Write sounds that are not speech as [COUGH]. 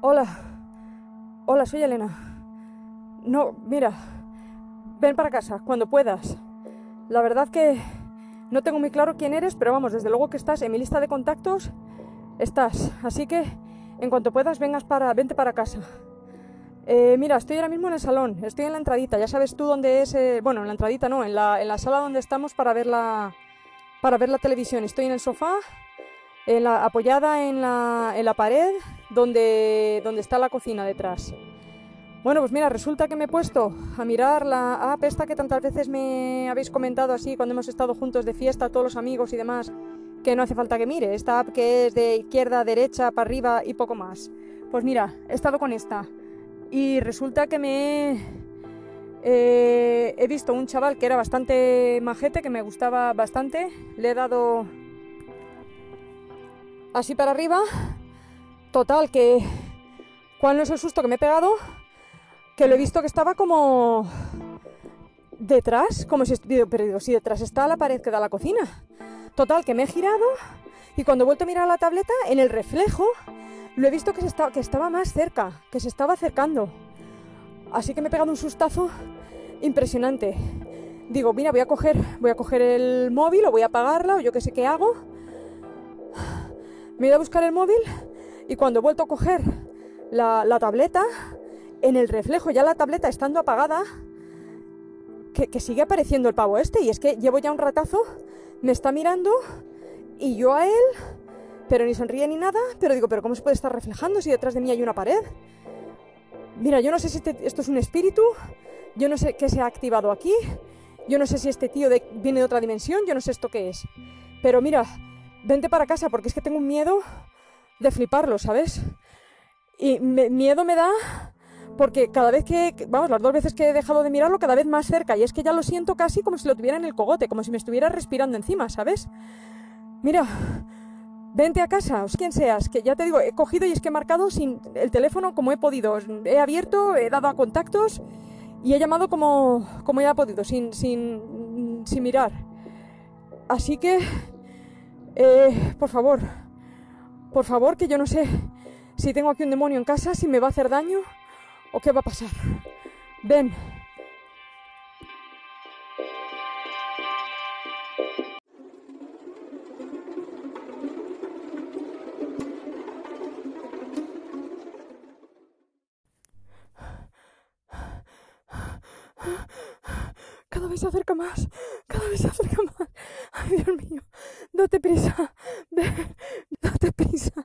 Hola. Hola, soy Elena. No, mira. Ven para casa, cuando puedas. La verdad que no tengo muy claro quién eres, pero vamos, desde luego que estás en mi lista de contactos. Estás. Así que, en cuanto puedas, vengas para, vente para casa. Eh, mira, estoy ahora mismo en el salón, estoy en la entradita, ya sabes tú dónde es, eh, bueno, en la entradita no, en la, en la sala donde estamos para ver la, para ver la televisión. Estoy en el sofá, la, apoyada en la, pared, donde, donde está la cocina detrás. Bueno, pues mira, resulta que me he puesto a mirar la app esta que tantas veces me habéis comentado así cuando hemos estado juntos de fiesta, todos los amigos y demás, que no hace falta que mire. Esta app que es de izquierda derecha, para arriba y poco más. Pues mira, he estado con esta. Y resulta que me eh, he visto un chaval que era bastante majete, que me gustaba bastante. Le he dado así para arriba. Total, que... ¿Cuál no es el susto que me he pegado? Que lo he visto que estaba como... Detrás, como si estuviera perdido. Si detrás está la pared que da la cocina. Total, que me he girado y cuando he vuelto a mirar la tableta, en el reflejo, lo he visto que, se estaba, que estaba más cerca, que se estaba acercando. Así que me he pegado un sustazo impresionante. Digo, mira, voy a coger, voy a coger el móvil o voy a apagarla o yo qué sé qué hago. Me he ido a buscar el móvil y cuando he vuelto a coger la, tableta, en el reflejo, ya la tableta estando apagada, que, sigue apareciendo el pavo este. Y es que llevo ya un ratazo, me está mirando y yo a él, pero ni sonríe ni nada. Pero digo, ¿pero cómo se puede estar reflejando si detrás de mí hay una pared? Mira, yo no sé si este- esto es un espíritu, yo no sé qué se ha activado aquí, yo no sé si este tío viene de otra dimensión, yo no sé esto qué es. Pero mira, vente para casa porque es que tengo un miedo de fliparlo, ¿sabes? Y miedo me da porque cada vez que, vamos, las dos veces que he dejado de mirarlo, cada vez más cerca. Y es que ya lo siento casi como si lo tuviera en el cogote, como si me estuviera respirando encima, ¿sabes? Mira, vente a casa, o quien seas, que ya te digo, he cogido y es que he marcado sin el teléfono como he podido. He abierto, he dado a contactos y he llamado como, como ya he podido, sin, sin, sin mirar. Así que, eh, por favor, por favor, que yo no sé si tengo aquí un demonio en casa, si me va a hacer daño o qué va a pasar. Ven. Cada vez se acerca más, cada vez se acerca más. Ay, Dios mío, date prisa, date [LAUGHS] prisa.